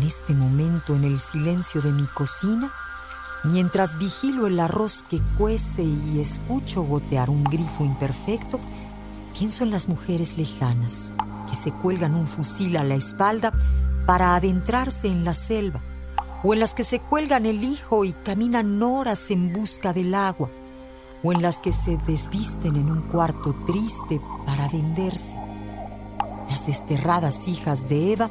En este momento, en el silencio de mi cocina, mientras vigilo el arroz que cuece y escucho gotear un grifo imperfecto, pienso en las mujeres lejanas que se cuelgan un fusil a la espalda para adentrarse en la selva, o en las que se cuelgan el hijo y caminan horas en busca del agua, o en las que se desvisten en un cuarto triste para venderse. Las desterradas hijas de Eva